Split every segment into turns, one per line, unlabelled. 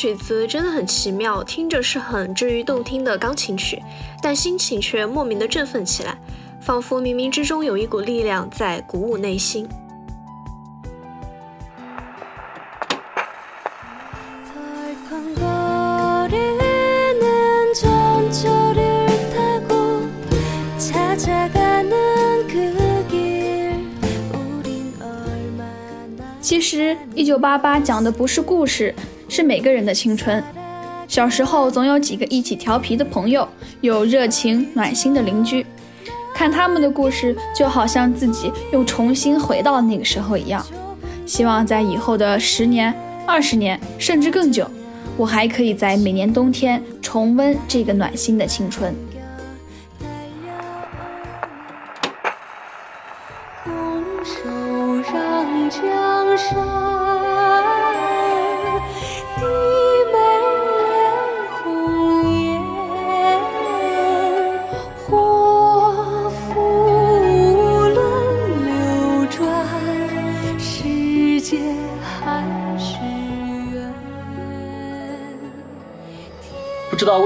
这个曲子真的很奇妙，听着是很治愈动听的钢琴曲，但心情却莫名的振奋起来，仿佛冥冥之中有一股力量在鼓舞内心。
其实，一九八八讲的不是故事，是每个人的青春。小时候总有几个一起调皮的朋友，有热情暖心的邻居，看他们的故事，就好像自己又重新回到那个时候一样。希望在以后的十年、二十年，甚至更久，我还可以在每年冬天重温这个暖心的青春。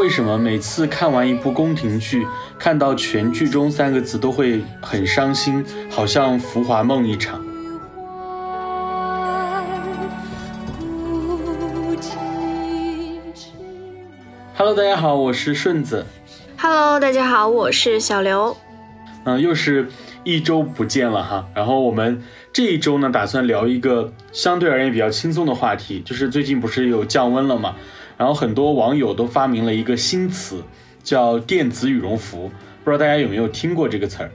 为什么，每次看完一部宫廷剧，看到全剧终三个字都会很伤心，好像浮华梦一场。Hello，大家好，我是顺子。
Hello，大家好，我是小刘。
嗯，又是一周不见了哈。然后我们这一周呢，打算聊一个相对而言比较轻松的话题，就是最近不是有降温了嘛？然后很多网友都发明了一个新词，叫电子羽绒服。不知道大家有没有听过这个词儿？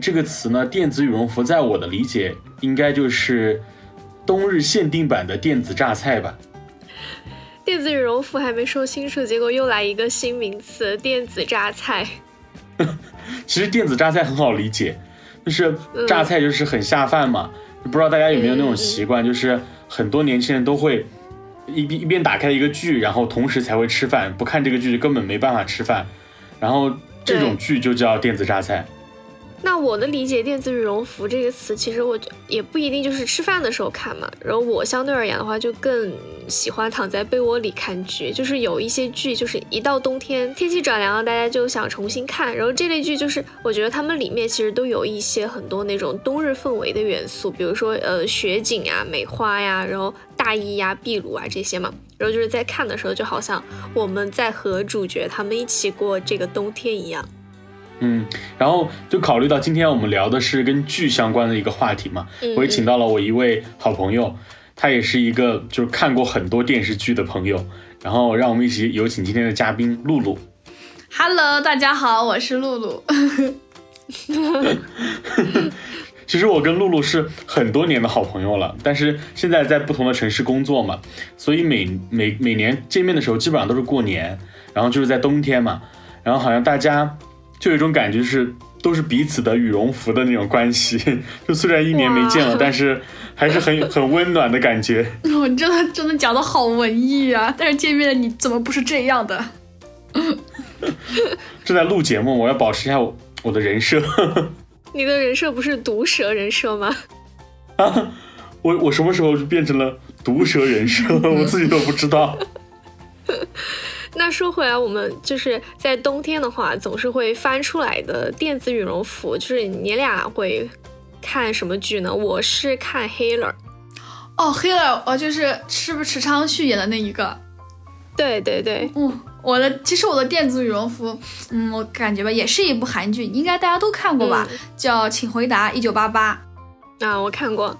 这个词呢，电子羽绒服，在我的理解，应该就是冬日限定版的电子榨菜吧。
电子羽绒服还没说清楚，结果又来一个新名词——电子榨菜。
其实电子榨菜很好理解，就是榨菜就是很下饭嘛。不知道大家有没有那种习惯，就是很多年轻人都会一边一边打开一个剧，然后同时才会吃饭，不看这个剧就根本没办法吃饭。然后这种剧就叫电子榨菜。
那我的理解，电子羽绒服这个词，其实我也不一定就是吃饭的时候看嘛。然后我相对而言的话，就更喜欢躺在被窝里看剧。就是有一些剧，就是一到冬天，天气转凉了，大家就想重新看。然后这类剧，就是我觉得他们里面其实都有一些很多那种冬日氛围的元素，比如说呃雪景呀、梅花呀，然后大衣呀、壁炉啊这些嘛。然后就是在看的时候，就好像我们在和主角他们一起过这个冬天一样。
嗯，然后就考虑到今天我们聊的是跟剧相关的一个话题嘛，我也请到了我一位好朋友，他也是一个就是看过很多电视剧的朋友，然后让我们一起有请今天的嘉宾露露。
Hello，大家好，我是露露。
其实我跟露露是很多年的好朋友了，但是现在在不同的城市工作嘛，所以每每每年见面的时候基本上都是过年，然后就是在冬天嘛，然后好像大家。就有一种感觉是都是彼此的羽绒服的那种关系，就虽然一年没见了，但是还是很很温暖的感觉。
我真的真的讲的好文艺啊！但是见面了你怎么不是这样的？
正在录节目，我要保持一下我我的人设。
你的人设不是毒蛇人设吗？
啊，我我什么时候就变成了毒蛇人设？我自己都不知道。
那说回来，我们就是在冬天的话，总是会翻出来的电子羽绒服。就是你俩会看什么剧呢？我是看《黑了》。
哦，《黑了》哦，就是是不是池昌旭演的那一个？
对对对。
嗯，我的其实我的电子羽绒服，嗯，我感觉吧，也是一部韩剧，应该大家都看过吧？叫《请回答一九八八》。
啊，我看过。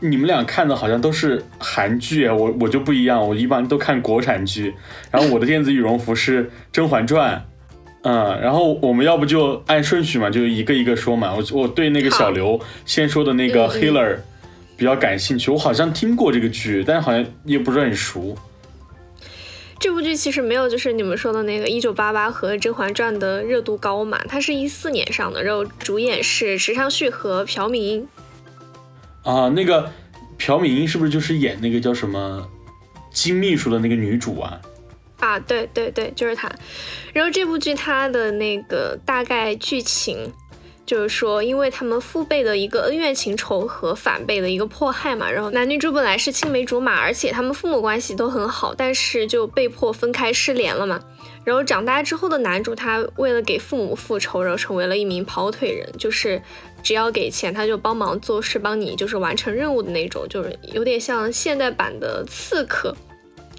你们俩看的好像都是韩剧，我我就不一样，我一般都看国产剧。然后我的电子羽绒服是《甄嬛传》，嗯，然后我们要不就按顺序嘛，就一个一个说嘛。我我对那个小刘先说的那个《Healer》比较感兴趣，我好像听过这个剧，但是好像也不是很熟。
这部剧其实没有就是你们说的那个《一九八八》和《甄嬛传》的热度高嘛，它是一四年上的，然后主演是池昌旭和朴敏英。
啊，那个朴敏英是不是就是演那个叫什么金秘书的那个女主啊？
啊，对对对，就是她。然后这部剧它的那个大概剧情就是说，因为他们父辈的一个恩怨情仇和反辈的一个迫害嘛，然后男女主本来是青梅竹马，而且他们父母关系都很好，但是就被迫分开失联了嘛。然后长大之后的男主，他为了给父母复仇，然后成为了一名跑腿人，就是只要给钱，他就帮忙做事，帮你就是完成任务的那种，就是有点像现代版的刺客。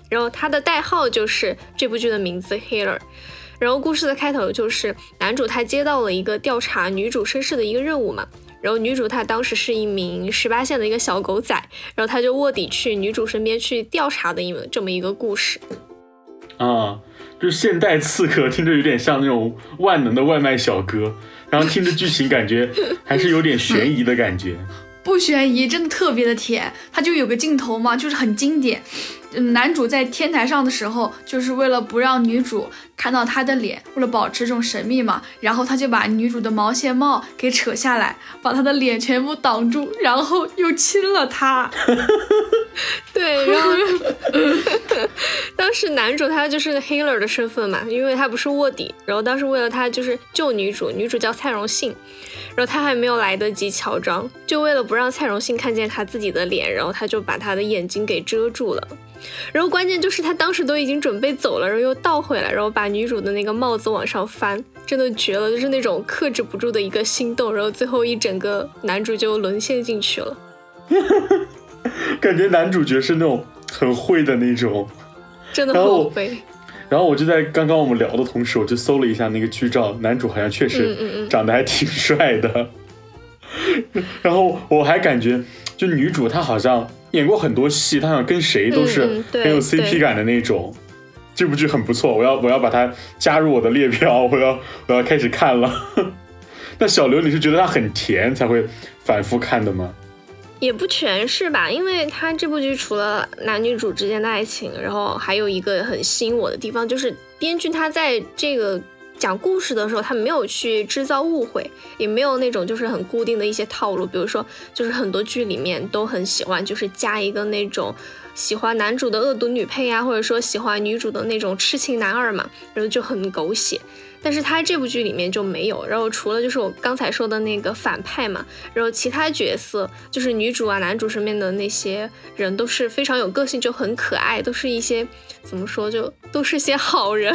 然后他的代号就是这部剧的名字 Healer。然后故事的开头就是男主他接到了一个调查女主身世的一个任务嘛，然后女主她当时是一名十八线的一个小狗仔，然后他就卧底去女主身边去调查的一这么一个故事。
啊，就是现代刺客，听着有点像那种万能的外卖小哥，然后听着剧情感觉还是有点悬疑的感觉。
不悬疑，真的特别的甜。他就有个镜头嘛，就是很经典。男主在天台上的时候，就是为了不让女主看到他的脸，为了保持这种神秘嘛，然后他就把女主的毛线帽给扯下来，把她的脸全部挡住，然后又亲了她。
对，然后当时男主他就是 Healer 的身份嘛，因为他不是卧底，然后当时为了他就是救女主，女主叫蔡荣信，然后他还没有来得及乔装，就为了不让蔡荣信看见他自己的脸，然后他就把他的眼睛给遮住了。然后关键就是他当时都已经准备走了，然后又倒回来，然后把女主的那个帽子往上翻，真的绝了，就是那种克制不住的一个心动，然后最后一整个男主就沦陷进去了。
感觉男主角是那种很会的那种，
真的很会。
然后我就在刚刚我们聊的同时，我就搜了一下那个剧照，男主好像确实长得还挺帅的。然后我还感觉，就女主她好像。演过很多戏，她好像跟谁都是很有 CP 感的那种。这部剧很不错，我要我要把它加入我的列表，我要我要开始看了。那小刘，你是觉得它很甜才会反复看的吗？
也不全是吧，因为它这部剧除了男女主之间的爱情，然后还有一个很吸引我的地方，就是编剧他在这个。讲故事的时候，他没有去制造误会，也没有那种就是很固定的一些套路。比如说，就是很多剧里面都很喜欢，就是加一个那种喜欢男主的恶毒女配呀，或者说喜欢女主的那种痴情男二嘛，然后就很狗血。但是他这部剧里面就没有，然后除了就是我刚才说的那个反派嘛，然后其他角色就是女主啊、男主身边的那些人都是非常有个性，就很可爱，都是一些怎么说就都是些好人，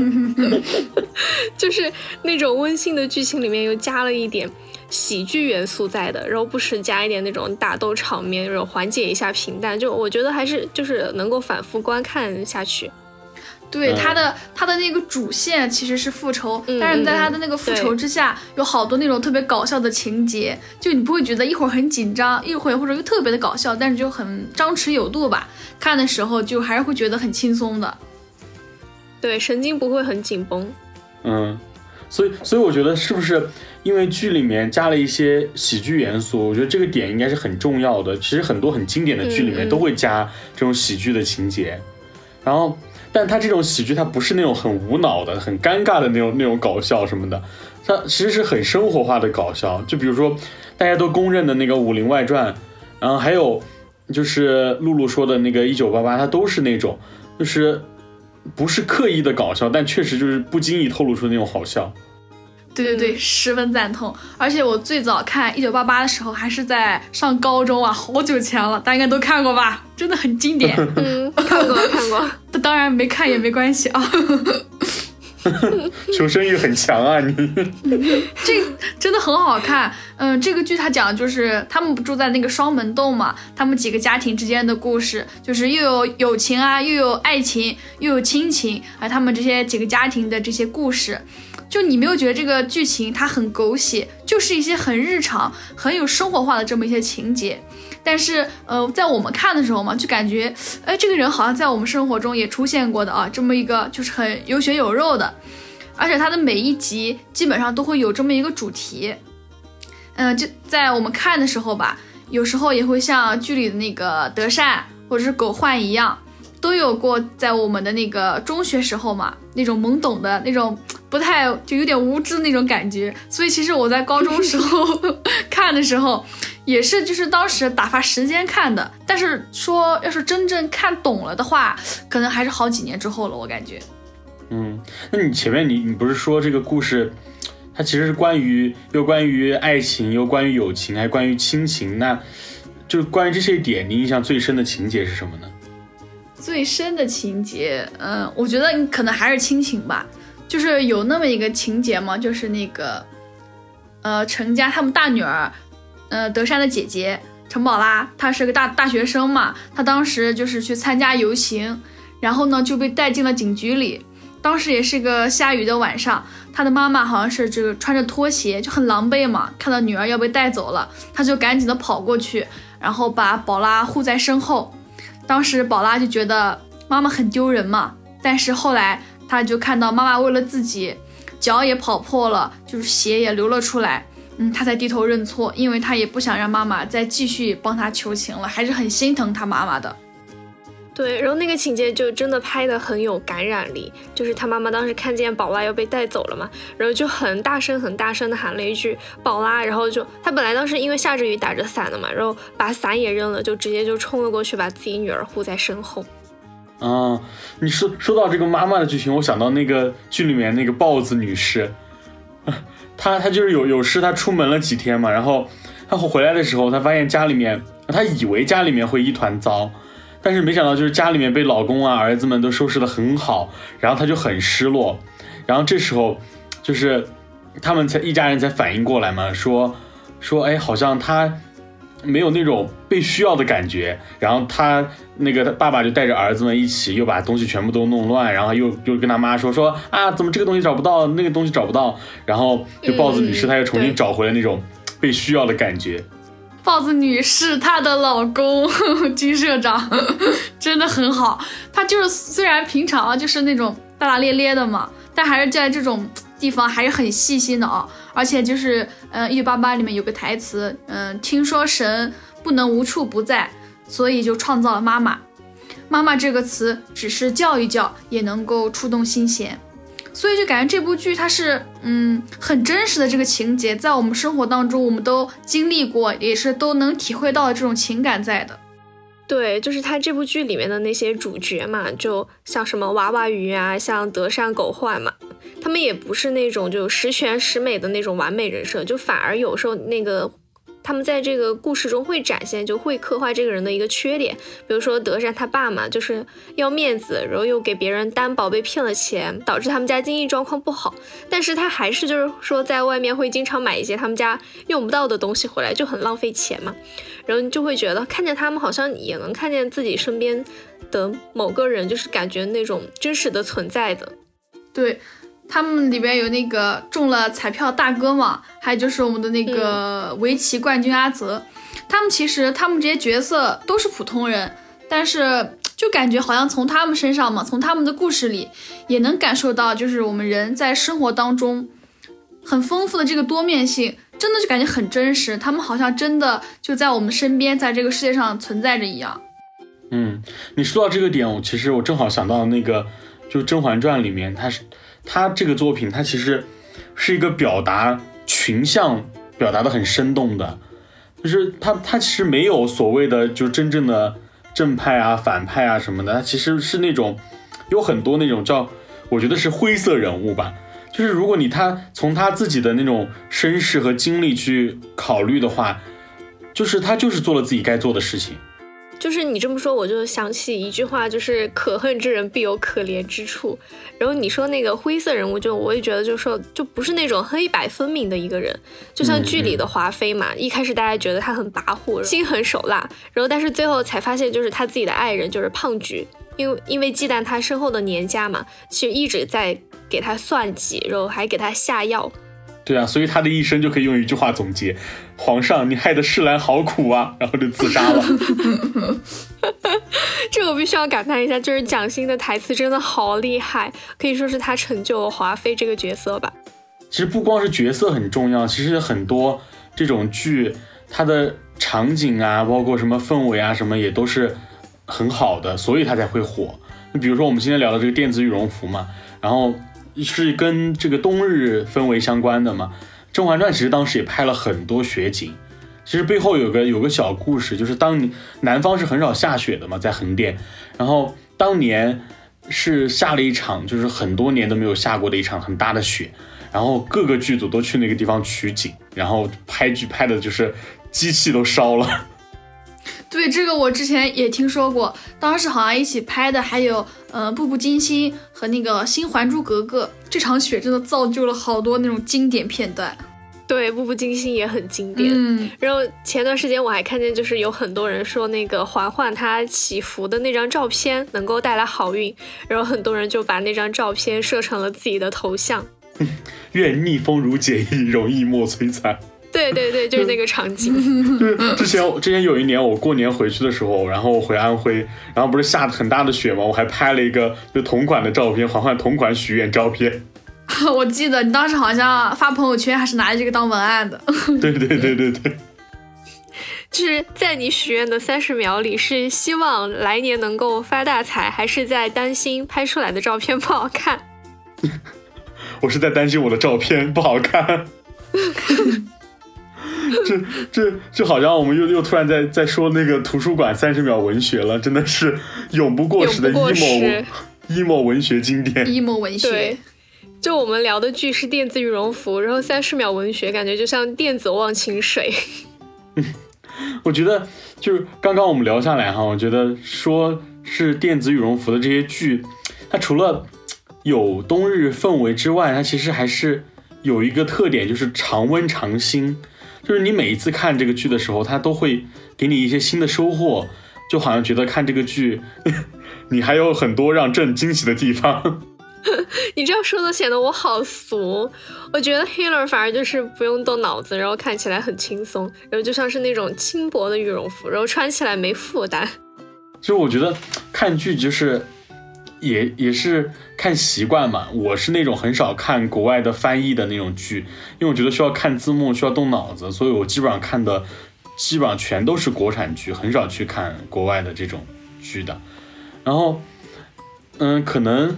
就是那种温馨的剧情里面又加了一点喜剧元素在的，然后不时加一点那种打斗场面，然后缓解一下平淡，就我觉得还是就是能够反复观看下去。
对他的他的那个主线其实是复仇，但是在他的那个复仇之下，有好多那种特别搞笑的情节，就你不会觉得一会儿很紧张，一会儿或者又特别的搞笑，但是就很张弛有度吧。看的时候就还是会觉得很轻松的，
对，神经不会很紧绷。
嗯，所以所以我觉得是不是因为剧里面加了一些喜剧元素？我觉得这个点应该是很重要的。其实很多很经典的剧里面都会加这种喜剧的情节，然后。但他这种喜剧，他不是那种很无脑的、很尴尬的那种那种搞笑什么的，他其实是很生活化的搞笑。就比如说大家都公认的那个《武林外传》，然后还有就是露露说的那个《一九八八》，他都是那种就是不是刻意的搞笑，但确实就是不经意透露出那种好笑。
对对对，十分赞同。而且我最早看《一九八八》的时候，还是在上高中啊，好久前了，大家应该都看过吧？真的很经典。
嗯，看过看过。
当然没看也没关系啊。
求生欲很强啊，你。
这真的很好看。嗯，这个剧它讲的就是他们不住在那个双门洞嘛，他们几个家庭之间的故事，就是又有友情啊，又有爱情，又有亲情，还有他们这些几个家庭的这些故事。就你没有觉得这个剧情它很狗血，就是一些很日常、很有生活化的这么一些情节，但是呃，在我们看的时候嘛，就感觉哎，这个人好像在我们生活中也出现过的啊，这么一个就是很有血有肉的，而且他的每一集基本上都会有这么一个主题，嗯，就在我们看的时候吧，有时候也会像剧里的那个德善或者是狗焕一样。都有过在我们的那个中学时候嘛，那种懵懂的那种，不太就有点无知那种感觉。所以其实我在高中时候 看的时候，也是就是当时打发时间看的。但是说要是真正看懂了的话，可能还是好几年之后了。我感觉。
嗯，那你前面你你不是说这个故事它其实是关于又关于爱情，又关于友情，还关于亲情。那就是关于这些点，你印象最深的情节是什么呢？
最深的情节，嗯，我觉得你可能还是亲情吧。就是有那么一个情节嘛，就是那个，呃，陈家他们大女儿，呃，德善的姐姐陈宝拉，她是个大大学生嘛，她当时就是去参加游行，然后呢就被带进了警局里。当时也是个下雨的晚上，他的妈妈好像是这个穿着拖鞋就很狼狈嘛，看到女儿要被带走了，她就赶紧的跑过去，然后把宝拉护在身后。当时宝拉就觉得妈妈很丢人嘛，但是后来她就看到妈妈为了自己，脚也跑破了，就是血也流了出来，嗯，她才低头认错，因为她也不想让妈妈再继续帮她求情了，还是很心疼她妈妈的。
对，然后那个情节就真的拍的很有感染力，就是他妈妈当时看见宝拉要被带走了嘛，然后就很大声很大声的喊了一句“宝拉”，然后就他本来当时因为下着雨打着伞的嘛，然后把伞也扔了，就直接就冲了过去，把自己女儿护在身后。
啊，你说说到这个妈妈的剧情，我想到那个剧里面那个豹子女士，她她就是有有事，她出门了几天嘛，然后她回来的时候，她发现家里面，她以为家里面会一团糟。但是没想到，就是家里面被老公啊、儿子们都收拾的很好，然后她就很失落。然后这时候，就是他们才一家人才反应过来嘛，说说哎，好像她没有那种被需要的感觉。然后她那个爸爸就带着儿子们一起，又把东西全部都弄乱，然后又又跟他妈说说啊，怎么这个东西找不到，那个东西找不到。然后就豹子女士，她又重新找回了那种被需要的感觉。
豹子女士她的老公金社长真的很好，他就是虽然平常就是那种大大咧咧的嘛，但还是在这种地方还是很细心的啊。而且就是嗯，一九八八里面有个台词，嗯，听说神不能无处不在，所以就创造了妈妈。妈妈这个词只是叫一叫也能够触动心弦。所以就感觉这部剧它是嗯很真实的这个情节，在我们生活当中我们都经历过，也是都能体会到的这种情感在的。
对，就是他这部剧里面的那些主角嘛，就像什么娃娃鱼啊，像德善狗焕嘛，他们也不是那种就十全十美的那种完美人设，就反而有时候那个。他们在这个故事中会展现，就会刻画这个人的一个缺点，比如说德善他爸嘛，就是要面子，然后又给别人担保被骗了钱，导致他们家经济状况不好。但是他还是就是说在外面会经常买一些他们家用不到的东西回来，就很浪费钱嘛。然后你就会觉得看见他们好像也能看见自己身边的某个人，就是感觉那种真实的存在的。
对。他们里边有那个中了彩票大哥嘛，还有就是我们的那个围棋冠军阿泽，他们其实他们这些角色都是普通人，但是就感觉好像从他们身上嘛，从他们的故事里也能感受到，就是我们人在生活当中很丰富的这个多面性，真的就感觉很真实，他们好像真的就在我们身边，在这个世界上存在着一样。
嗯，你说到这个点，我其实我正好想到那个，就《甄嬛传》里面，他是。他这个作品，他其实是一个表达群像，表达的很生动的，就是他他其实没有所谓的就真正的正派啊、反派啊什么的，他其实是那种有很多那种叫我觉得是灰色人物吧，就是如果你他从他自己的那种身世和经历去考虑的话，就是他就是做了自己该做的事情。
就是你这么说，我就想起一句话，就是可恨之人必有可怜之处。然后你说那个灰色人物，就我也觉得，就说就不是那种黑白分明的一个人。就像剧里的华妃嘛，一开始大家觉得她很跋扈，心狠手辣，然后但是最后才发现，就是她自己的爱人就是胖菊，因为因为忌惮她身后的年家嘛，其实一直在给她算计，然后还给她下药。
对啊，所以他的一生就可以用一句话总结：皇上，你害得世兰好苦啊！然后就自杀了。
这个我必须要感叹一下，就是蒋欣的台词真的好厉害，可以说是他成就了华妃这个角色吧。
其实不光是角色很重要，其实很多这种剧，它的场景啊，包括什么氛围啊，什么也都是很好的，所以它才会火。你比如说我们今天聊的这个电子羽绒服嘛，然后。是跟这个冬日氛围相关的嘛？《甄嬛传》其实当时也拍了很多雪景，其实背后有个有个小故事，就是当南方是很少下雪的嘛，在横店，然后当年是下了一场，就是很多年都没有下过的一场很大的雪，然后各个剧组都去那个地方取景，然后拍剧拍的就是机器都烧了。
对，这个我之前也听说过，当时好像一起拍的还有呃《步步惊心》和那个《新还珠格格》，这场雪真的造就了好多那种经典片段。
对，《步步惊心》也很经典。
嗯，
然后前段时间我还看见，就是有很多人说那个嬛嬛她祈福的那张照片能够带来好运，然后很多人就把那张照片设成了自己的头像。
愿逆风如解意，容易莫摧残。
对对对，就是那个场景。
就是之前之前有一年我过年回去的时候，然后回安徽，然后不是下很大的雪吗？我还拍了一个就同款的照片，嬛嬛同款许愿照片。
我记得你当时好像发朋友圈，还是拿着这个当文案的。
对对对对对。
就是在你许愿的三十秒里，是希望来年能够发大财，还是在担心拍出来的照片不好看？
我是在担心我的照片不好看。这这这好像我们又又突然在在说那个图书馆三十秒文学了，真的是永不过时的 emo emo 文学经典。
emo 文学。
对，就我们聊的剧是电子羽绒服，然后三十秒文学感觉就像电子忘情水。
我觉得就是刚刚我们聊下来哈，我觉得说是电子羽绒服的这些剧，它除了有冬日氛围之外，它其实还是有一个特点，就是常温常新。就是你每一次看这个剧的时候，它都会给你一些新的收获，就好像觉得看这个剧，你还有很多让朕惊喜的地方。
你这样说的显得我好俗。我觉得 Healer 反而就是不用动脑子，然后看起来很轻松，然后就像是那种轻薄的羽绒服，然后穿起来没负担。
其实我觉得看剧就是。也也是看习惯嘛，我是那种很少看国外的翻译的那种剧，因为我觉得需要看字幕，需要动脑子，所以我基本上看的基本上全都是国产剧，很少去看国外的这种剧的。然后，嗯，可能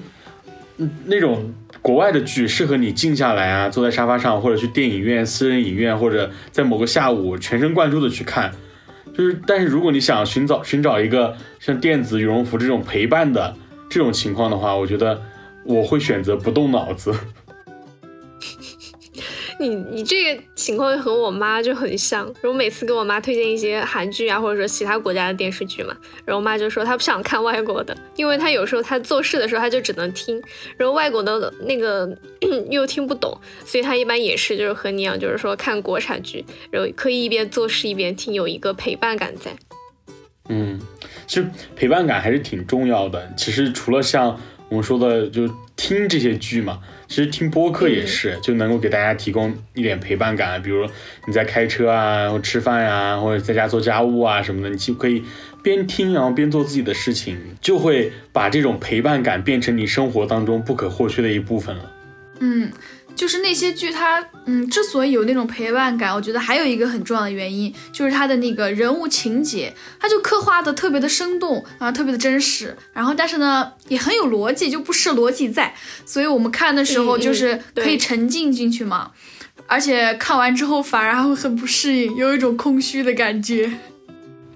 那种国外的剧适合你静下来啊，坐在沙发上，或者去电影院、私人影院，或者在某个下午全神贯注的去看。就是，但是如果你想寻找寻找一个像电子羽绒服这种陪伴的。这种情况的话，我觉得我会选择不动脑子。
你你这个情况和我妈就很像，然后每次给我妈推荐一些韩剧啊，或者说其他国家的电视剧嘛，然后我妈就说她不想看外国的，因为她有时候她做事的时候她就只能听，然后外国的那个 又听不懂，所以她一般也是就是和你一样，就是说看国产剧，然后可以一边做事一边听，有一个陪伴感在。
嗯。其实陪伴感还是挺重要的。其实除了像我们说的，就听这些剧嘛，其实听播客也是，就能够给大家提供一点陪伴感。比如你在开车啊，或吃饭呀，或者在家做家务啊什么的，你就可以边听，然后边做自己的事情，就会把这种陪伴感变成你生活当中不可或缺的一部分了。
嗯。就是那些剧，它嗯，之所以有那种陪伴感，我觉得还有一个很重要的原因，就是它的那个人物情节，它就刻画的特别的生动啊，特别的真实，然后但是呢，也很有逻辑，就不失逻辑在，所以我们看的时候就是可以沉浸进去嘛，而且看完之后反而还会很不适应，有一种空虚的感觉。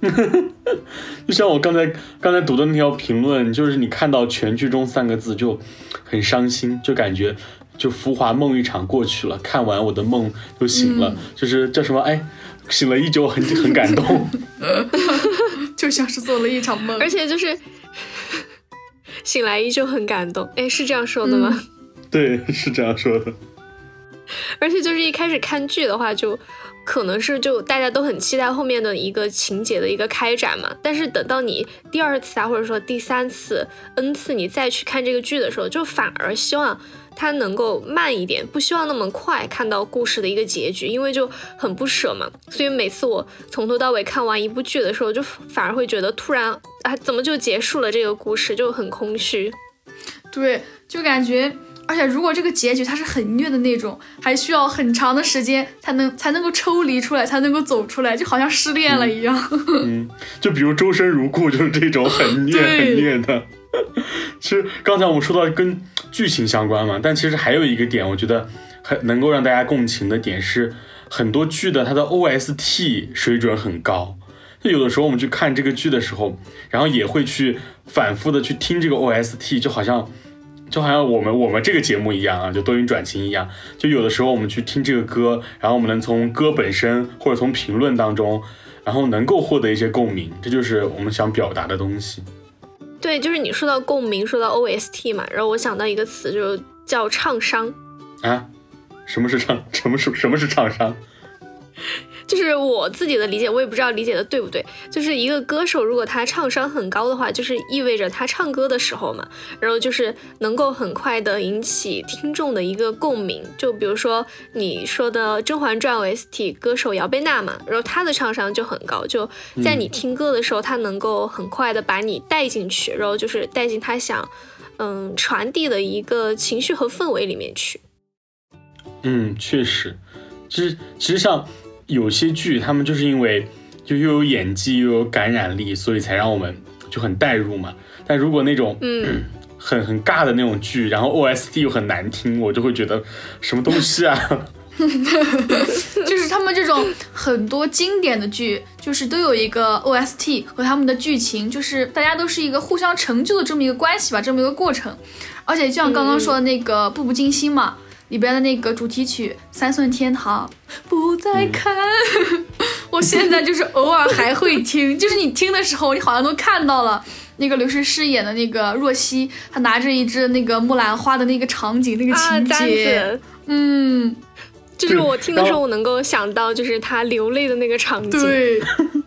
就像我刚才刚才读的那条评论，就是你看到全剧终三个字就很伤心，就感觉。就浮华梦一场过去了，看完我的梦就醒了，就是叫什么？哎，醒了依旧很很感动，
就像是做了一场梦，
而且就是醒来依旧很感动。哎，是这样说的吗？
对，是这样说的。
而且就是一开始看剧的话，就可能是就大家都很期待后面的一个情节的一个开展嘛。但是等到你第二次啊，或者说第三次、n 次你再去看这个剧的时候，就反而希望。它能够慢一点，不希望那么快看到故事的一个结局，因为就很不舍嘛。所以每次我从头到尾看完一部剧的时候，就反而会觉得突然啊，怎么就结束了这个故事，就很空虚。
对，就感觉，而且如果这个结局它是很虐的那种，还需要很长的时间才能才能够抽离出来，才能够走出来，就好像失恋了一样。
嗯，就比如周生如故，就是这种很虐很虐的。其实刚才我们说到跟剧情相关嘛，但其实还有一个点，我觉得很能够让大家共情的点是，很多剧的它的 OST 水准很高。就有的时候我们去看这个剧的时候，然后也会去反复的去听这个 OST，就好像就好像我们我们这个节目一样啊，就多云转晴一样，就有的时候我们去听这个歌，然后我们能从歌本身或者从评论当中，然后能够获得一些共鸣，这就是我们想表达的东西。
对，就是你说到共鸣，说到 OST 嘛，然后我想到一个词，就叫唱商
啊。什么是唱？什么是什么是唱商？
就是我自己的理解，我也不知道理解的对不对。就是一个歌手，如果他唱商很高的话，就是意味着他唱歌的时候嘛，然后就是能够很快的引起听众的一个共鸣。就比如说你说的《甄嬛传》OST 歌手姚贝娜嘛，然后她的唱商就很高，就在你听歌的时候，她能够很快的把你带进去，然后就是带进她想嗯传递的一个情绪和氛围里面去。
嗯，确实，其实其实像。有些剧，他们就是因为就又有演技又有感染力，所以才让我们就很代入嘛。但如果那种嗯 很很尬的那种剧，然后 OST 又很难听，我就会觉得什么东西啊？
就是他们这种很多经典的剧，就是都有一个 OST 和他们的剧情，就是大家都是一个互相成就的这么一个关系吧，这么一个过程。而且就像刚刚说的那个《步步惊心》嘛。里边的那个主题曲《三寸天堂》，不再看，我现在就是偶尔还会听，就是你听的时候，你好像都看到了那个刘诗诗演的那个若曦，她拿着一支那个木兰花的那个场景，那个情节，嗯，
就是我听的时候，我能够想到就是她流泪的那个场景，
对，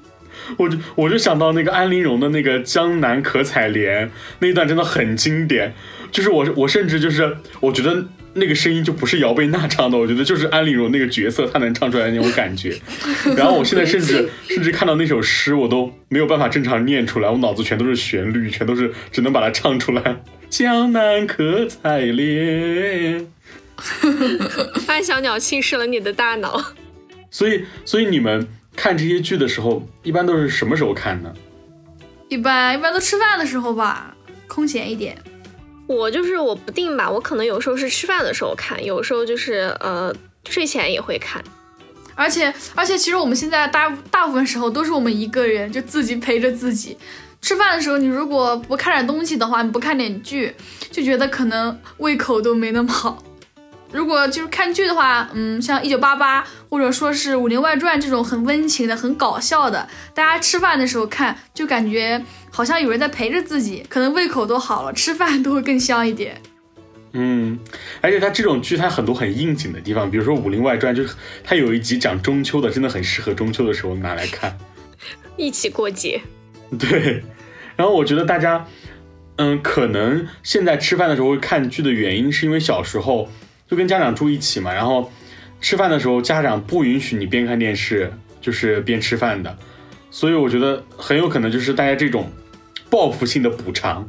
我就我就想到那个安陵容的那个江南可采莲那一段真的很经典，就是我我甚至就是我觉得。那个声音就不是姚贝娜唱的，我觉得就是安陵容那个角色她能唱出来的那种感觉。然后我现在甚至甚至看到那首诗，我都没有办法正常念出来，我脑子全都是旋律，全都是只能把它唱出来。江南可采莲，
安小鸟侵蚀了你的大脑。
所以，所以你们看这些剧的时候，一般都是什么时候看呢？
一般一般都吃饭的时候吧，空闲一点。
我就是我不定吧，我可能有时候是吃饭的时候看，有时候就是呃睡前也会看，
而且而且其实我们现在大大部分时候都是我们一个人就自己陪着自己吃饭的时候，你如果不看点东西的话，你不看点剧，就觉得可能胃口都没那么好。如果就是看剧的话，嗯，像一九八八或者说是武林外传这种很温情的、很搞笑的，大家吃饭的时候看，就感觉好像有人在陪着自己，可能胃口都好了，吃饭都会更香一点。
嗯，而且它这种剧它很多很应景的地方，比如说武林外传，就是它有一集讲中秋的，真的很适合中秋的时候拿来看，
一起过节。
对，然后我觉得大家，嗯，可能现在吃饭的时候会看剧的原因，是因为小时候。就跟家长住一起嘛，然后吃饭的时候家长不允许你边看电视就是边吃饭的，所以我觉得很有可能就是大家这种报复性的补偿，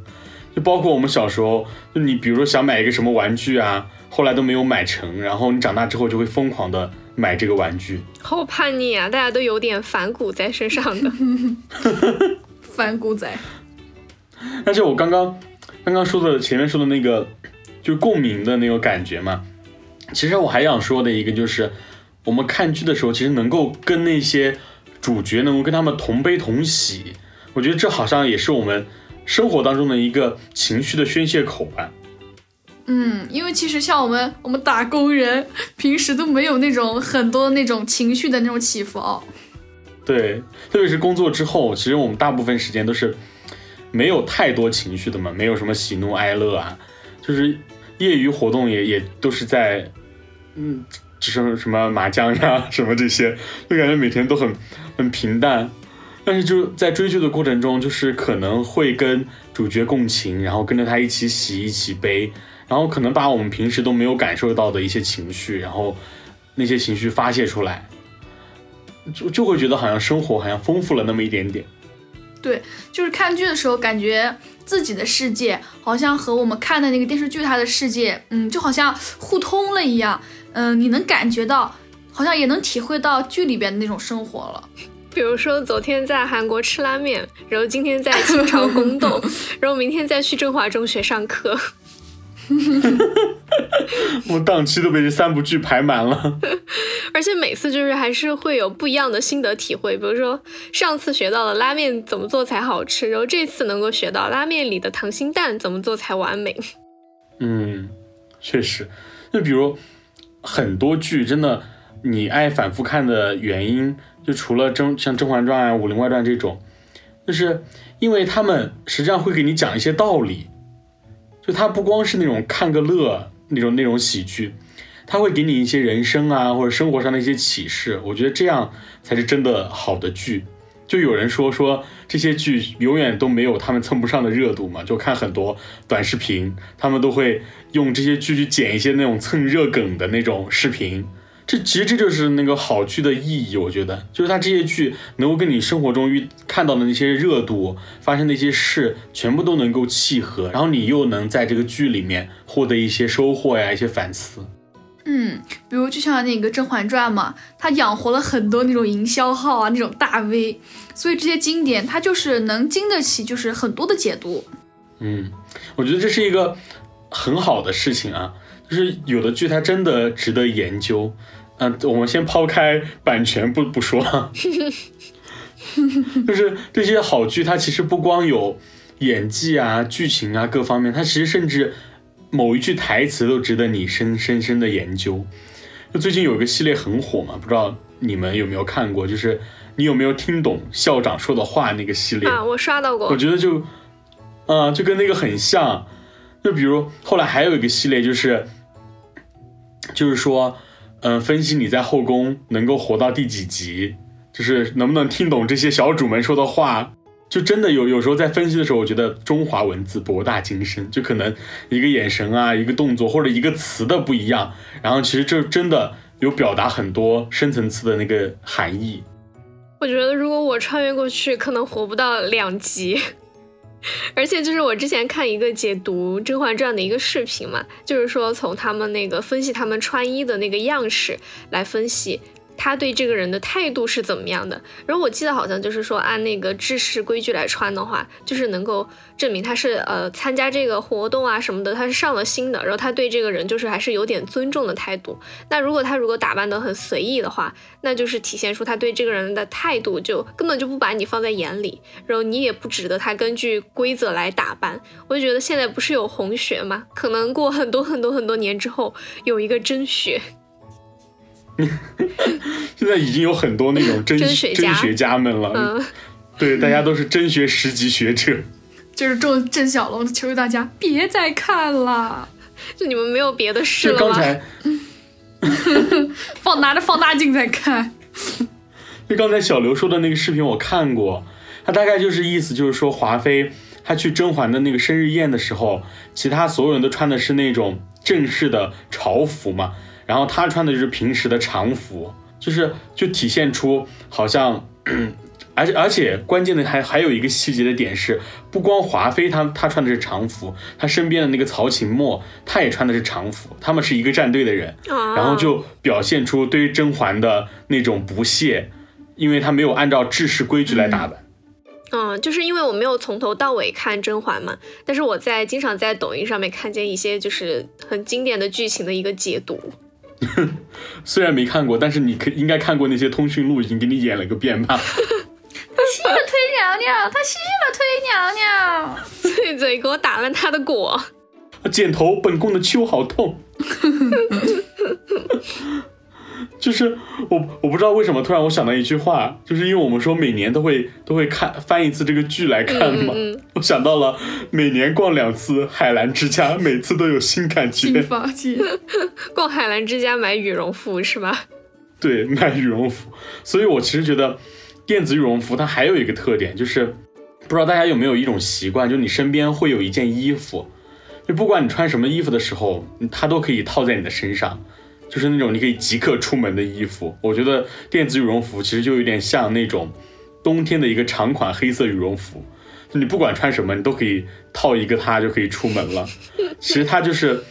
就包括我们小时候，就你比如说想买一个什么玩具啊，后来都没有买成，然后你长大之后就会疯狂的买这个玩具，
好叛逆啊！大家都有点反骨在身上的，
反骨仔。
而且我刚刚刚刚说的前面说的那个，就共鸣的那个感觉嘛。其实我还想说的一个就是，我们看剧的时候，其实能够跟那些主角能够跟他们同悲同喜，我觉得这好像也是我们生活当中的一个情绪的宣泄口吧。
嗯，因为其实像我们我们打工人，平时都没有那种很多那种情绪的那种起伏哦。
对，特别是工作之后，其实我们大部分时间都是没有太多情绪的嘛，没有什么喜怒哀乐啊，就是业余活动也也都是在。嗯，就是什么麻将呀，什么这些，就感觉每天都很很平淡。但是就在追剧的过程中，就是可能会跟主角共情，然后跟着他一起喜，一起悲，然后可能把我们平时都没有感受到的一些情绪，然后那些情绪发泄出来，就就会觉得好像生活好像丰富了那么一点点。
对，就是看剧的时候，感觉自己的世界好像和我们看的那个电视剧它的世界，嗯，就好像互通了一样。嗯，你能感觉到，好像也能体会到剧里边的那种生活了。
比如说，昨天在韩国吃拉面，然后今天在清朝宫斗，然后明天再去振华中学上课。
我档期都被这三部剧排满了。
而且每次就是还是会有不一样的心得体会。比如说上次学到了拉面怎么做才好吃，然后这次能够学到拉面里的溏心蛋怎么做才完美。
嗯，确实，就比如很多剧，真的你爱反复看的原因，就除了甄像《甄嬛传》啊、《武林外传》这种，就是因为他们实际上会给你讲一些道理，就它不光是那种看个乐那种那种喜剧，它会给你一些人生啊或者生活上的一些启示。我觉得这样才是真的好的剧。就有人说说这些剧永远都没有他们蹭不上的热度嘛，就看很多短视频，他们都会用这些剧去剪一些那种蹭热梗的那种视频。这其实这就是那个好剧的意义，我觉得就是它这些剧能够跟你生活中遇看到的那些热度发生的一些事全部都能够契合，然后你又能在这个剧里面获得一些收获呀，一些反思。
嗯，比如就像那个《甄嬛传》嘛，它养活了很多那种营销号啊，那种大 V，所以这些经典它就是能经得起就是很多的解读。
嗯，我觉得这是一个很好的事情啊，就是有的剧它真的值得研究。嗯，我们先抛开版权不不说，就是这些好剧它其实不光有演技啊、剧情啊各方面，它其实甚至。某一句台词都值得你深深深的研究。就最近有一个系列很火嘛，不知道你们有没有看过？就是你有没有听懂校长说的话那个系列
啊？我刷到过。
我觉得就，啊，就跟那个很像。就比如后来还有一个系列，就是就是说，嗯，分析你在后宫能够活到第几集，就是能不能听懂这些小主们说的话。就真的有有时候在分析的时候，我觉得中华文字博大精深，就可能一个眼神啊，一个动作或者一个词的不一样，然后其实这真的有表达很多深层次的那个含义。
我觉得如果我穿越过去，可能活不到两集。而且就是我之前看一个解读《甄嬛传》的一个视频嘛，就是说从他们那个分析他们穿衣的那个样式来分析。他对这个人的态度是怎么样的？然后我记得好像就是说，按那个制式规矩来穿的话，就是能够证明他是呃参加这个活动啊什么的，他是上了心的。然后他对这个人就是还是有点尊重的态度。那如果他如果打扮得很随意的话，那就是体现出他对这个人的态度就根本就不把你放在眼里，然后你也不值得他根据规则来打扮。我就觉得现在不是有红学吗？可能过很多很多很多年之后有一个真学。
现在已经有很多那种真真
学
家们了，对，大家都是真学十级学者。
就是郑郑小龙求求大家别再看了，
就你们没有别的事了
吗？刚才
放拿着放大镜在看。
就刚才小刘说的那个视频我看过，他大概就是意思就是说华妃她去甄嬛的那个生日宴的时候，其他所有人都穿的是那种正式的朝服嘛。然后他穿的就是平时的常服，就是就体现出好像，而且而且关键的还还有一个细节的点是，不光华妃她她穿的是常服，她身边的那个曹琴墨她也穿的是常服，他们是一个战队的人，然后就表现出对于甄嬛的那种不屑，因为他没有按照制式规矩来打扮。
嗯，就是因为我没有从头到尾看甄嬛嘛，但是我在经常在抖音上面看见一些就是很经典的剧情的一个解读。
虽然没看过，但是你可应该看过那些通讯录，已经给你演了个遍吧。
他吸了推娘娘，他吸了推娘娘，
碎 嘴给我打烂他的果。
剪头，本宫的秋好痛。就是我，我不知道为什么突然我想到一句话，就是因为我们说每年都会都会看翻一次这个剧来看嘛，我想到了每年逛两次海澜之家，每次都有新感觉。
新发现，
逛海澜之家买羽绒服是吧？
对，买羽绒服。所以我其实觉得电子羽绒服它还有一个特点，就是不知道大家有没有一种习惯，就你身边会有一件衣服，就不管你穿什么衣服的时候，它都可以套在你的身上。就是那种你可以即刻出门的衣服，我觉得电子羽绒服其实就有点像那种冬天的一个长款黑色羽绒服，就你不管穿什么，你都可以套一个它就可以出门了。其实它就是，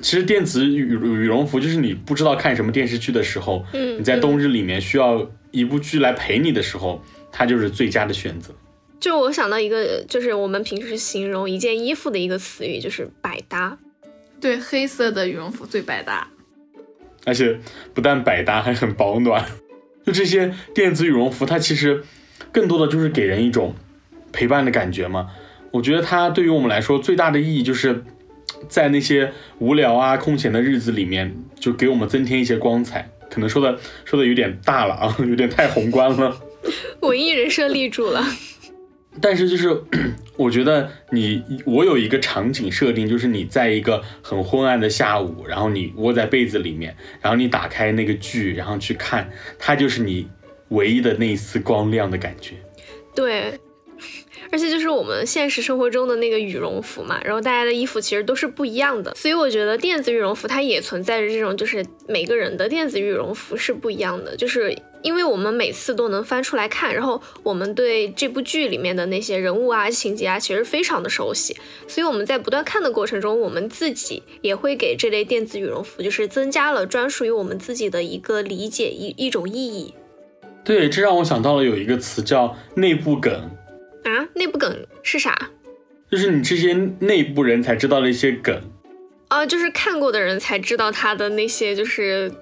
其实电子羽羽绒服就是你不知道看什么电视剧的时候，你在冬日里面需要一部剧来陪你的时候，它就是最佳的选择。
就我想到一个，就是我们平时形容一件衣服的一个词语，就是百搭。
对，黑色的羽绒服最百搭。
而且不但百搭，还很保暖。就这些电子羽绒服，它其实更多的就是给人一种陪伴的感觉嘛。我觉得它对于我们来说最大的意义就是，在那些无聊啊、空闲的日子里面，就给我们增添一些光彩。可能说的说的有点大了啊，有点太宏观了。
文艺人设立住了。
但是就是 我觉得你我有一个场景设定，就是你在一个很昏暗的下午，然后你窝在被子里面，然后你打开那个剧，然后去看，它就是你唯一的那一丝光亮的感觉。
对。而且就是我们现实生活中的那个羽绒服嘛，然后大家的衣服其实都是不一样的，所以我觉得电子羽绒服它也存在着这种，就是每个人的电子羽绒服是不一样的，就是因为我们每次都能翻出来看，然后我们对这部剧里面的那些人物啊、情节啊，其实非常的熟悉，所以我们在不断看的过程中，我们自己也会给这类电子羽绒服就是增加了专属于我们自己的一个理解一一种意义。
对，这让我想到了有一个词叫内部梗。
啊，内部梗是啥？
就是你这些内部人才知道的一些梗，
啊，就是看过的人才知道它的那些就是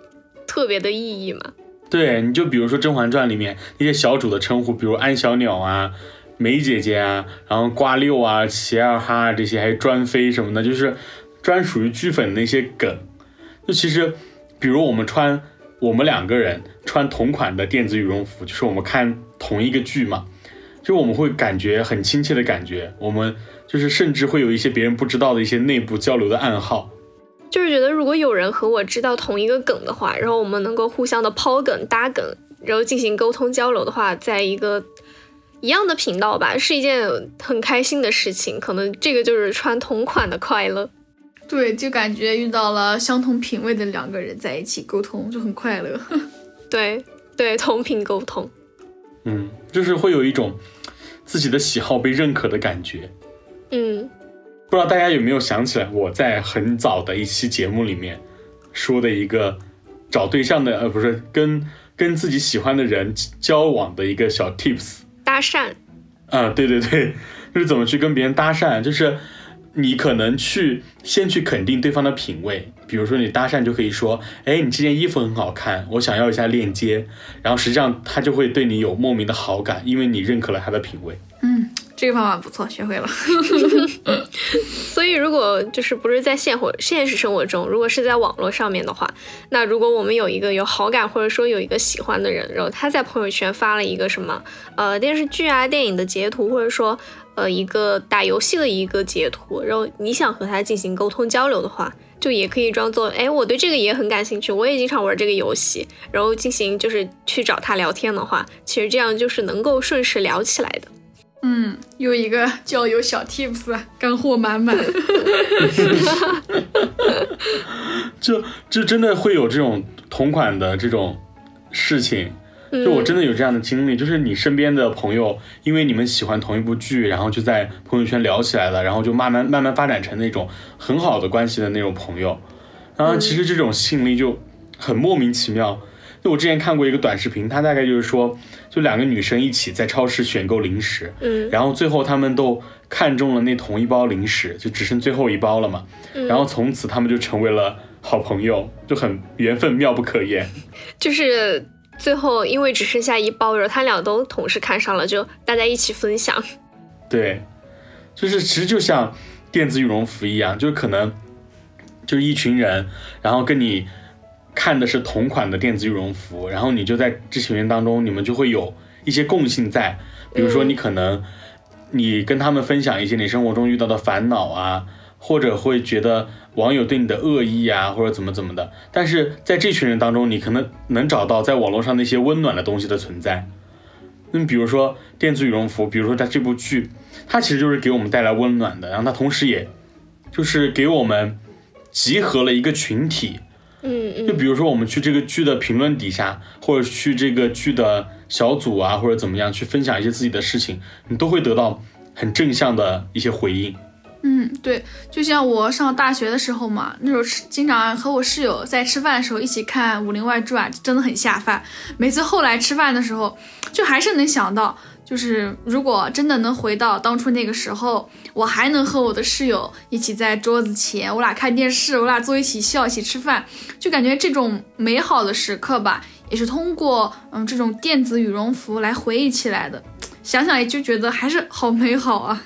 特别的意义嘛。
对，你就比如说《甄嬛传》里面那些小主的称呼，比如安小鸟啊、梅姐姐啊，然后瓜六啊、齐二哈啊这些，还有专妃什么的，就是专属于剧粉那些梗。就其实，比如我们穿我们两个人穿同款的电子羽绒服，就是我们看同一个剧嘛。就我们会感觉很亲切的感觉，我们就是甚至会有一些别人不知道的一些内部交流的暗号，
就是觉得如果有人和我知道同一个梗的话，然后我们能够互相的抛梗搭梗，然后进行沟通交流的话，在一个一样的频道吧，是一件很开心的事情。可能这个就是穿同款的快乐，
对，就感觉遇到了相同品味的两个人在一起沟通就很快乐，
对对，同频沟通，
嗯，就是会有一种。自己的喜好被认可的感觉，
嗯，
不知道大家有没有想起来，我在很早的一期节目里面说的一个找对象的，呃，不是跟跟自己喜欢的人交往的一个小 tips，
搭讪，
啊，对对对，就 是怎么去跟别人搭讪，就是你可能去先去肯定对方的品味，比如说你搭讪就可以说，哎，你这件衣服很好看，我想要一下链接，然后实际上他就会对你有莫名的好感，因为你认可了他的品味。
嗯，这个方法不错，学会了。
所以，如果就是不是在现活现实生活中，如果是在网络上面的话，那如果我们有一个有好感或者说有一个喜欢的人，然后他在朋友圈发了一个什么呃电视剧啊、电影的截图，或者说呃一个打游戏的一个截图，然后你想和他进行沟通交流的话。就也可以装作，哎，我对这个也很感兴趣，我也经常玩这个游戏，然后进行就是去找他聊天的话，其实这样就是能够顺势聊起来的。
嗯，又一个交友小 tips，干货满满。
就就真的会有这种同款的这种事情。就我真的有这样的经历，就是你身边的朋友，因为你们喜欢同一部剧，然后就在朋友圈聊起来了，然后就慢慢慢慢发展成那种很好的关系的那种朋友。然后其实这种吸引力就很莫名其妙。就我之前看过一个短视频，它大概就是说，就两个女生一起在超市选购零食，
嗯，
然后最后他们都看中了那同一包零食，就只剩最后一包了嘛，嗯然后从此他们就成为了好朋友，就很缘分妙不可言，
就是。最后，因为只剩下一包，然后他俩都同时看上了，就大家一起分享。
对，就是其实就像电子羽绒服一样，就是可能就是一群人，然后跟你看的是同款的电子羽绒服，然后你就在这群人当中，你们就会有一些共性在，比如说你可能你跟他们分享一些你生活中遇到的烦恼啊。或者会觉得网友对你的恶意啊，或者怎么怎么的，但是在这群人当中，你可能能找到在网络上那些温暖的东西的存在。那比如说电子羽绒服，比如说它这部剧，它其实就是给我们带来温暖的，然后它同时也就是给我们集合了一个群体。
嗯嗯。
就比如说我们去这个剧的评论底下，或者去这个剧的小组啊，或者怎么样去分享一些自己的事情，你都会得到很正向的一些回应。
嗯，对，就像我上大学的时候嘛，那时候吃经常和我室友在吃饭的时候一起看《武林外传》，真的很下饭。每次后来吃饭的时候，就还是能想到，就是如果真的能回到当初那个时候，我还能和我的室友一起在桌子前，我俩看电视，我俩坐一起笑，一起吃饭，就感觉这种美好的时刻吧，也是通过嗯这种电子羽绒服来回忆起来的。想想也就觉得还是好美好啊。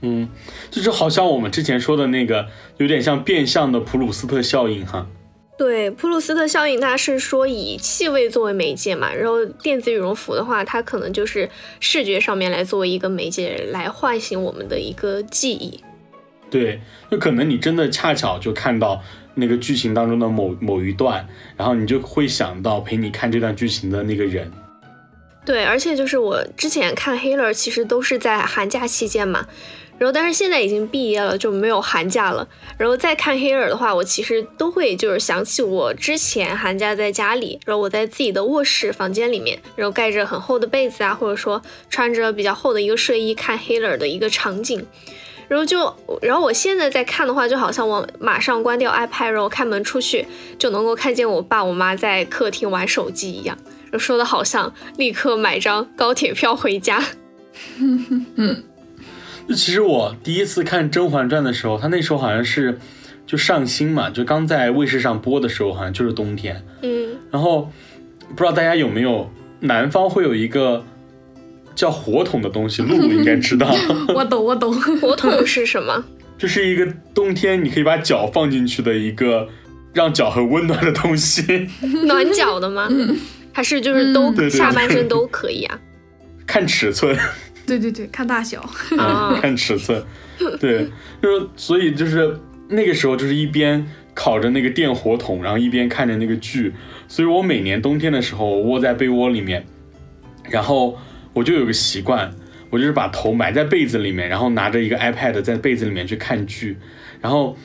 嗯，就是好像我们之前说的那个，有点像变相的普鲁斯特效应哈。
对，普鲁斯特效应，它是说以气味作为媒介嘛，然后电子羽绒服的话，它可能就是视觉上面来作为一个媒介，来唤醒我们的一个记忆。
对，就可能你真的恰巧就看到那个剧情当中的某某一段，然后你就会想到陪你看这段剧情的那个人。
对，而且就是我之前看黑了，其实都是在寒假期间嘛。然后，但是现在已经毕业了，就没有寒假了。然后再看黑尔的话，我其实都会就是想起我之前寒假在家里，然后我在自己的卧室房间里面，然后盖着很厚的被子啊，或者说穿着比较厚的一个睡衣看黑尔的一个场景。然后就，然后我现在在看的话，就好像我马上关掉 iPad，然后开门出去，就能够看见我爸我妈在客厅玩手机一样。说的好像立刻买张高铁票回家。
嗯。其实我第一次看《甄嬛传》的时候，它那时候好像是就上新嘛，就刚在卫视上播的时候，好像就是冬天。
嗯。
然后不知道大家有没有南方会有一个叫火筒的东西，露露应该知道。
我懂，我懂。
火筒是什么？
就是一个冬天你可以把脚放进去的一个让脚很温暖的东西。
暖脚的吗？还是就是都下半身都可以啊？
看尺寸。
对对对，看大小。
啊，
看尺寸，对，就是所以就是那个时候就是一边烤着那个电火筒，然后一边看着那个剧，所以我每年冬天的时候窝在被窝里面，然后我就有个习惯，我就是把头埋在被子里面，然后拿着一个 iPad 在被子里面去看剧，然后。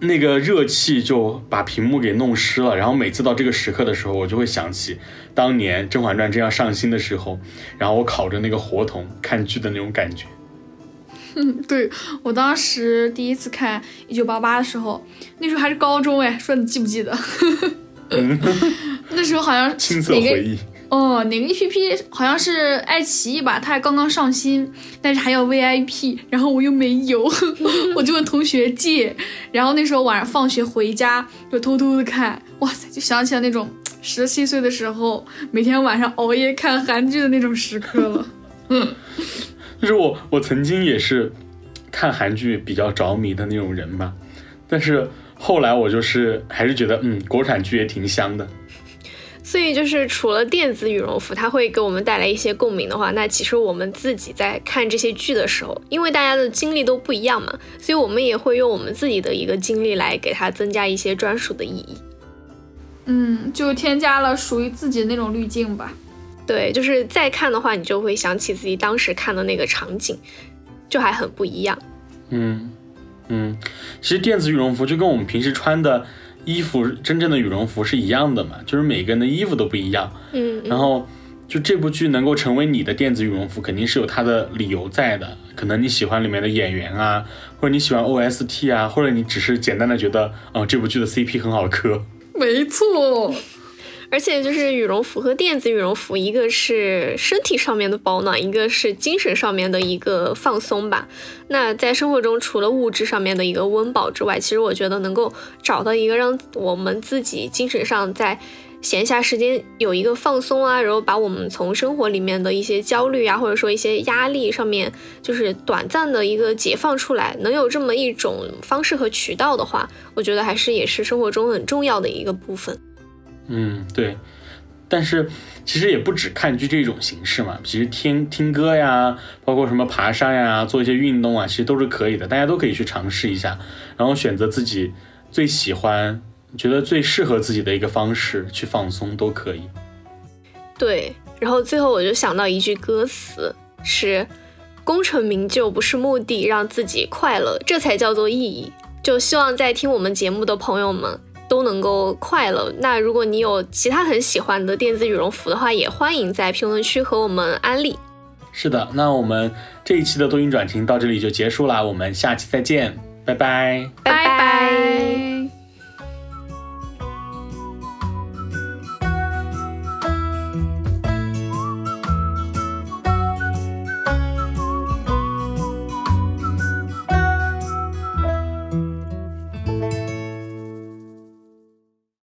那个热气就把屏幕给弄湿了，然后每次到这个时刻的时候，我就会想起当年《甄嬛传》正要上新的时候，然后我烤着那个火筒看剧的那种感觉。
嗯，对我当时第一次看《一九八八》的时候，那时候还是高中哎，说你记不记得？嗯 那时候好像
青涩回忆。
哦，哪个 A P P 好像是爱奇艺吧？它还刚刚上新，但是还要 V I P，然后我又没有，我就问同学借。然后那时候晚上放学回家就偷偷的看，哇塞，就想起了那种十七岁的时候每天晚上熬夜看韩剧的那种时刻了。嗯，
就是我，我曾经也是看韩剧比较着迷的那种人吧，但是后来我就是还是觉得，嗯，国产剧也挺香的。
所以就是除了电子羽绒服，它会给我们带来一些共鸣的话，那其实我们自己在看这些剧的时候，因为大家的经历都不一样嘛，所以我们也会用我们自己的一个经历来给它增加一些专属的意义。
嗯，就添加了属于自己的那种滤镜吧。
对，就是再看的话，你就会想起自己当时看的那个场景，就还很不一样。
嗯嗯，其实电子羽绒服就跟我们平时穿的。衣服真正的羽绒服是一样的嘛？就是每个人的衣服都不一样。
嗯，
然后就这部剧能够成为你的电子羽绒服，肯定是有它的理由在的。可能你喜欢里面的演员啊，或者你喜欢 OST 啊，或者你只是简单的觉得，哦，这部剧的 CP 很好磕。
没错。
而且就是羽绒服和电子羽绒服，一个是身体上面的保暖，一个是精神上面的一个放松吧。那在生活中，除了物质上面的一个温饱之外，其实我觉得能够找到一个让我们自己精神上在闲暇时间有一个放松啊，然后把我们从生活里面的一些焦虑啊，或者说一些压力上面，就是短暂的一个解放出来，能有这么一种方式和渠道的话，我觉得还是也是生活中很重要的一个部分。
嗯，对，但是其实也不止看剧这种形式嘛，其实听听歌呀，包括什么爬山呀，做一些运动啊，其实都是可以的，大家都可以去尝试一下，然后选择自己最喜欢、觉得最适合自己的一个方式去放松，都可以。
对，然后最后我就想到一句歌词，是“功成名就不是目的，让自己快乐，这才叫做意义”。就希望在听我们节目的朋友们。都能够快乐。那如果你有其他很喜欢的电子羽绒服的话，也欢迎在评论区和我们安利。
是的，那我们这一期的多云转晴到这里就结束啦，我们下期再见，拜拜，
拜拜。